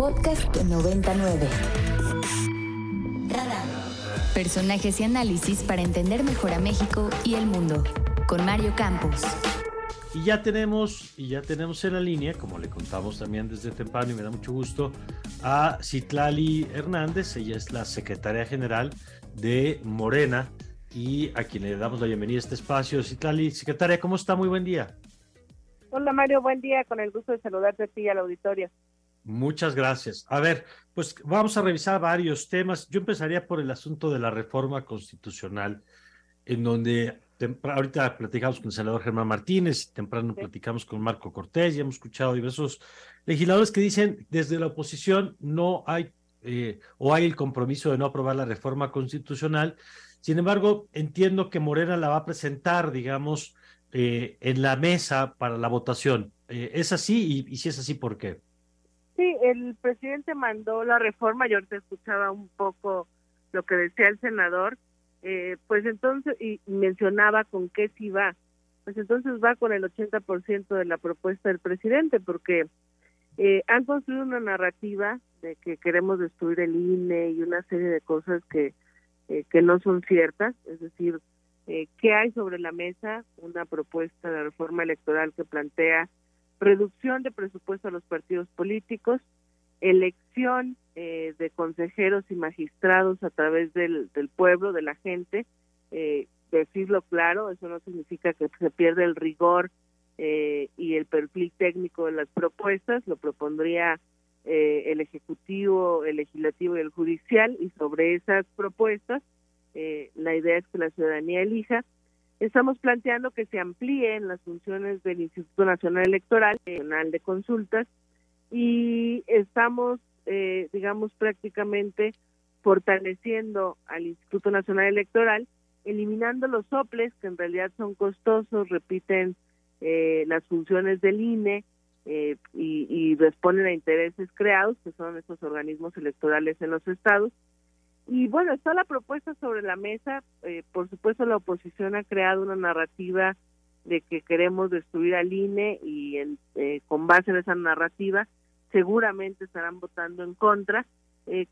Podcast 99. Personajes y análisis para entender mejor a México y el mundo. Con Mario Campos. Y ya tenemos, y ya tenemos en la línea, como le contamos también desde temprano y me da mucho gusto, a Citlali Hernández. Ella es la secretaria general de Morena y a quien le damos la bienvenida a este espacio. Citlali, secretaria, ¿cómo está? Muy buen día. Hola Mario, buen día, con el gusto de saludarte a ti y al auditorio. Muchas gracias. A ver, pues vamos a revisar varios temas. Yo empezaría por el asunto de la reforma constitucional, en donde ahorita platicamos con el senador Germán Martínez, temprano platicamos con Marco Cortés y hemos escuchado diversos legisladores que dicen desde la oposición no hay eh, o hay el compromiso de no aprobar la reforma constitucional. Sin embargo, entiendo que Morena la va a presentar, digamos, eh, en la mesa para la votación. Eh, ¿Es así? Y, y, si es así, ¿por qué? El presidente mandó la reforma, yo te escuchaba un poco lo que decía el senador, pues entonces, y mencionaba con qué sí va. Pues entonces va con el 80% de la propuesta del presidente, porque eh, han construido una narrativa de que queremos destruir el INE y una serie de cosas que, eh, que no son ciertas, es decir, eh, ¿qué hay sobre la mesa? Una propuesta de reforma electoral que plantea reducción de presupuesto a los partidos políticos, elección eh, de consejeros y magistrados a través del, del pueblo, de la gente, decirlo claro, eso no significa que se pierda el rigor eh, y el perfil técnico de las propuestas lo propondría eh, el Ejecutivo, el Legislativo y el Judicial y sobre esas propuestas eh, la idea es que la ciudadanía elija. Estamos planteando que se amplíen las funciones del Instituto Nacional Electoral, Nacional de Consultas, y estamos, digamos, prácticamente fortaleciendo al Instituto Nacional Electoral, eliminando los soples que en realidad son costosos, repiten eh, las funciones del INE eh, y, responden a intereses creados, que son estos organismos electorales en los estados. Y bueno, está la propuesta sobre la mesa. Eh, por supuesto, la oposición ha creado una narrativa de que queremos destruir al INE y en, con base en esa narrativa seguramente estarán votando en contra.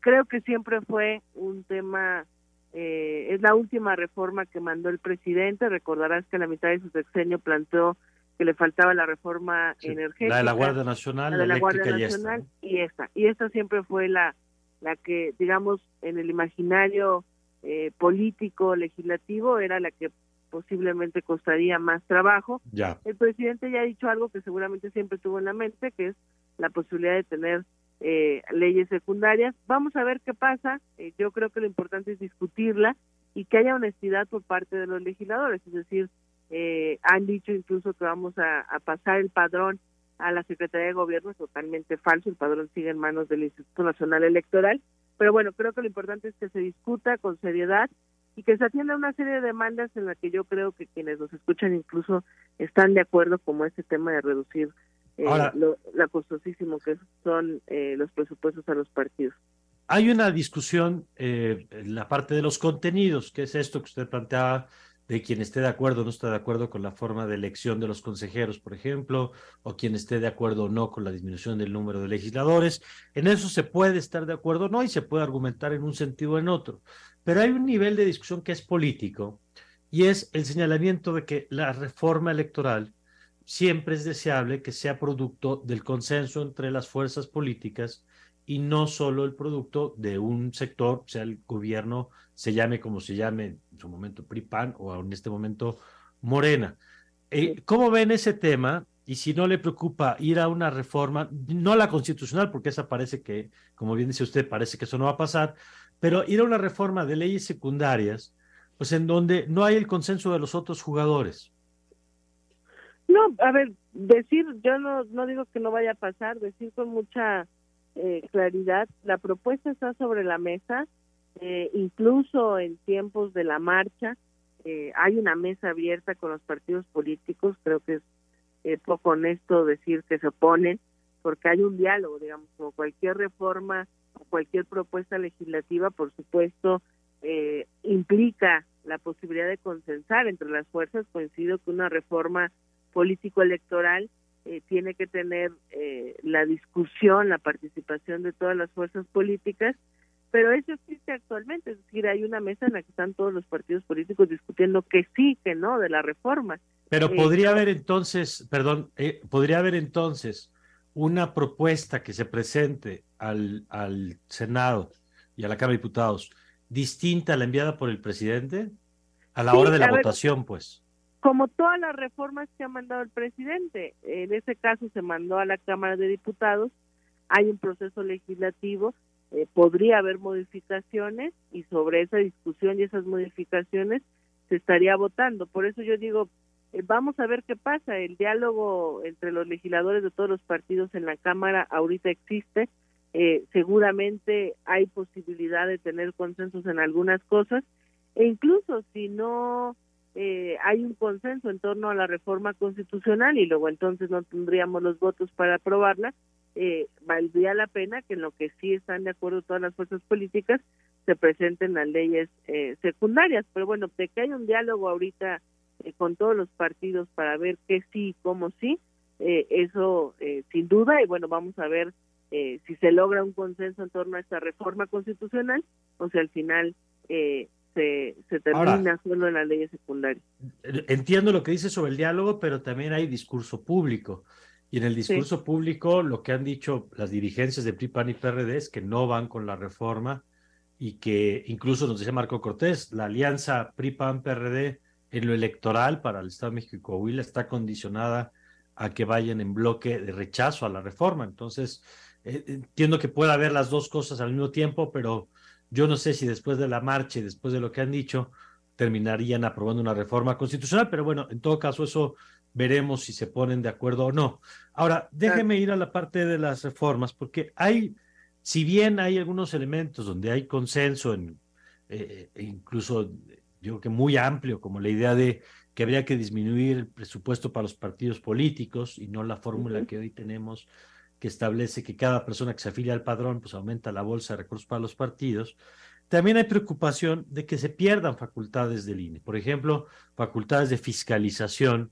creo que siempre fue un tema es la última reforma que mandó el presidente. Recordarás que a la mitad de su sexenio planteó que le faltaba la reforma energética. La de la Guardia Nacional, la, de la Guardia Nacional y esta. Y esta siempre fue la, la que, digamos, en el imaginario eh, político, legislativo, era la que posiblemente costaría más trabajo. Ya. El presidente ya ha dicho algo que seguramente siempre tuvo en la mente, que es la posibilidad de tener eh, leyes secundarias. Vamos a ver qué pasa. Eh, yo creo que lo importante es discutirla y que haya honestidad por parte de los legisladores, es decir, eh, han dicho incluso que vamos a, pasar el padrón a la Secretaría de Gobierno, es totalmente falso, el padrón sigue en manos del Instituto Nacional Electoral, pero bueno, creo que lo importante es que se discuta con seriedad y que se atienda una serie de demandas en las que yo creo que quienes nos escuchan incluso están de acuerdo, como este tema de reducir eh, lo, costosísimo que son eh, los presupuestos a los partidos. Hay una discusión en la parte de los contenidos, que es esto que usted planteaba, de quien esté de acuerdo o no está de acuerdo con la forma de elección de los consejeros, por ejemplo, o quien esté de acuerdo o no con la disminución del número de legisladores. En eso se puede estar de acuerdo o no y se puede argumentar en un sentido o en otro. Pero hay un nivel de discusión que es político y es el señalamiento de que la reforma electoral siempre es deseable que sea producto del consenso entre las fuerzas políticas y no solo el producto de un sector, sea el gobierno, se llame como se llame en su momento PRIPAN o en este momento Morena. Eh, ¿Cómo ven ese tema? Y si no le preocupa ir a una reforma, no a la constitucional, porque esa parece que, como bien dice usted, parece que eso no va a pasar, pero ir a una reforma de leyes secundarias, pues en donde no hay el consenso de los otros jugadores. No, a ver, decir, yo no, no digo que no vaya a pasar, decir con mucha eh, claridad. La propuesta está sobre la mesa, eh, incluso en tiempos de la marcha. Eh, hay una mesa abierta con los partidos políticos, creo que es poco honesto decir que se oponen, porque hay un diálogo, digamos, como cualquier reforma o cualquier propuesta legislativa, por supuesto, implica la posibilidad de consensar entre las fuerzas. Coincido que una reforma político-electoral eh, tiene que tener eh, la discusión, la participación de todas las fuerzas políticas, pero eso existe actualmente, es decir, hay una mesa en la que están todos los partidos políticos discutiendo que sí, que no de la reforma. Pero eh, podría haber entonces, perdón, podría haber entonces una propuesta que se presente al, al Senado y a la Cámara de Diputados distinta a la enviada por el presidente a la hora de la votación, pues como todas las reformas que ha mandado el presidente. En ese caso se mandó a la Cámara de Diputados, hay un proceso legislativo, eh, podría haber modificaciones y sobre esa discusión y esas modificaciones se estaría votando. Por eso yo digo, eh, vamos a ver qué pasa. El diálogo entre los legisladores de todos los partidos en la Cámara ahorita existe. Eh, seguramente hay posibilidad de tener consensos en algunas cosas e incluso si no eh, hay un consenso en torno a la reforma constitucional y luego entonces no tendríamos los votos para aprobarla, eh, valdría la pena que en lo que sí están de acuerdo todas las fuerzas políticas se presenten las leyes eh, secundarias. Pero bueno, de que hay un diálogo ahorita eh, con todos los partidos para ver qué sí y cómo sí, eso sin duda, y bueno, vamos a ver si se logra un consenso en torno a esta reforma constitucional o si al final eh, se, termina solo en las leyes secundarias. Entiendo lo que dice sobre el diálogo, pero también hay discurso público. Y en el discurso público lo que han dicho las dirigencias de PRI, PAN y PRD es que no van con la reforma y que incluso nos decía Marco Cortés, la alianza PRI, PAN, PRD en lo electoral para el Estado de México y Coahuila está condicionada a que vayan en bloque de rechazo a la reforma. Entonces, eh, entiendo que pueda haber las dos cosas al mismo tiempo, pero yo no sé si después de la marcha y después de lo que han dicho, terminarían aprobando una reforma constitucional, pero bueno, en todo caso eso veremos si se ponen de acuerdo o no. Ahora, déjeme ir a la parte de las reformas, porque hay, si bien hay algunos elementos donde hay consenso, en, eh, incluso yo creo que muy amplio, como la idea de que habría que disminuir el presupuesto para los partidos políticos y no la fórmula que hoy tenemos que establece que cada persona que se afilia al padrón pues aumenta la bolsa de recursos para los partidos. También hay preocupación de que se pierdan facultades del INE, por ejemplo, facultades de fiscalización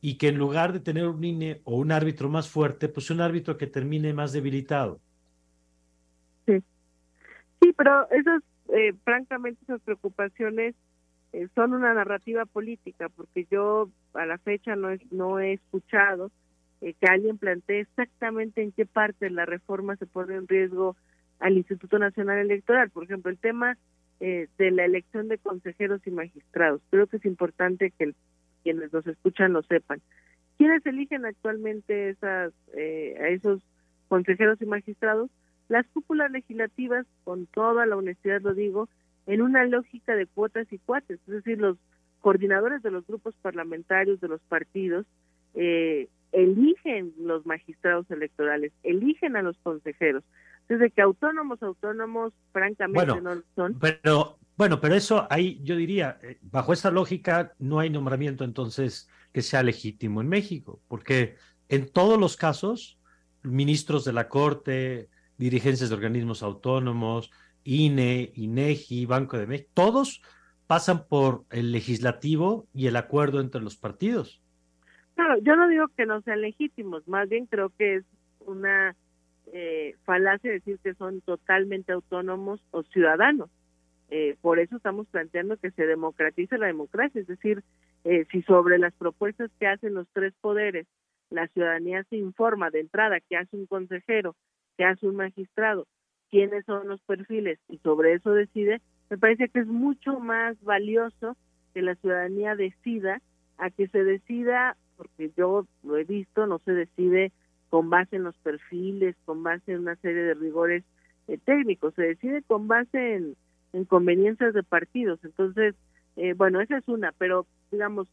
y que en lugar de tener un INE o un árbitro más fuerte, pues un árbitro que termine más debilitado. Sí, sí pero esas, eh, francamente, esas preocupaciones eh, son una narrativa política, porque yo a la fecha no, no he escuchado eh, que alguien plantee exactamente en qué parte de la reforma se pone en riesgo al Instituto Nacional Electoral. Por ejemplo, el tema eh, de la elección de consejeros y magistrados. Creo que es importante que quienes nos escuchan lo sepan. ¿Quiénes eligen actualmente esas, eh, a esos consejeros y magistrados? Las cúpulas legislativas, con toda la honestidad lo digo, en una lógica de cuotas y cuates, es decir, los coordinadores de los grupos parlamentarios de los partidos eh, eligen los magistrados electorales, eligen a los consejeros. Desde que autónomos, autónomos, francamente no lo son. Pero, bueno, pero eso ahí yo diría, eh, bajo esa lógica no hay nombramiento entonces que sea legítimo en México, porque en todos los casos, ministros de la Corte, dirigencias de organismos autónomos, INE, INEGI, Banco de México, todos pasan por el legislativo y el acuerdo entre los partidos. Claro, yo no digo que no sean legítimos, más bien creo que es una eh, falacia decir que son totalmente autónomos o ciudadanos. Eh, por eso estamos planteando que se democratice la democracia, es decir, eh, si sobre las propuestas que hacen los tres poderes la ciudadanía se informa de entrada que hace un consejero, que hace un magistrado, quiénes son los perfiles y sobre eso decide, me parece que es mucho más valioso que la ciudadanía decida a que se decida porque yo lo he visto, no se decide con base en los perfiles, con base en una serie de rigores eh, técnicos, se decide con base en, conveniencias de partidos. Entonces, eh, bueno, esa es una, pero digamos,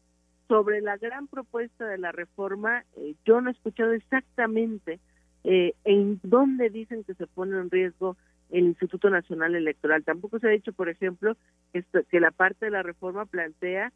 sobre la gran propuesta de la reforma, eh, yo no he escuchado exactamente en dónde dicen que se pone en riesgo el Instituto Nacional Electoral. Tampoco se ha dicho, por ejemplo, que la parte de la reforma plantea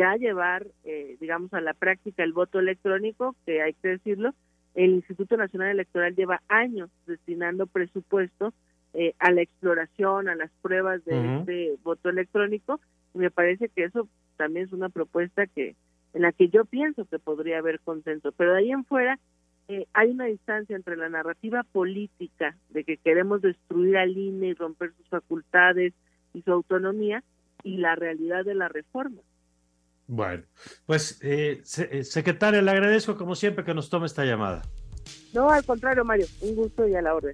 ya llevar, eh, digamos, a la práctica el voto electrónico, que hay que decirlo, el Instituto Nacional Electoral lleva años destinando presupuesto eh, a la exploración, a las pruebas de este voto electrónico, y me parece que eso también es una propuesta que, en la que yo pienso que podría haber consenso, pero de ahí en fuera eh, hay una distancia entre la narrativa política de que queremos destruir al INE y romper sus facultades y su autonomía y la realidad de la reforma. Bueno, pues eh, eh, secretaria, le agradezco como siempre que nos tome esta llamada. No, al contrario, Mario, un gusto y a la orden.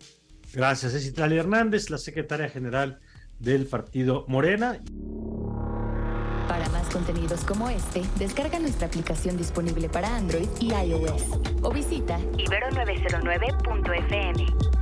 Gracias, es Italia Hernández, la secretaria general del partido Morena. Para más contenidos como este, descarga nuestra aplicación disponible para Android y iOS o visita ibero909.fm.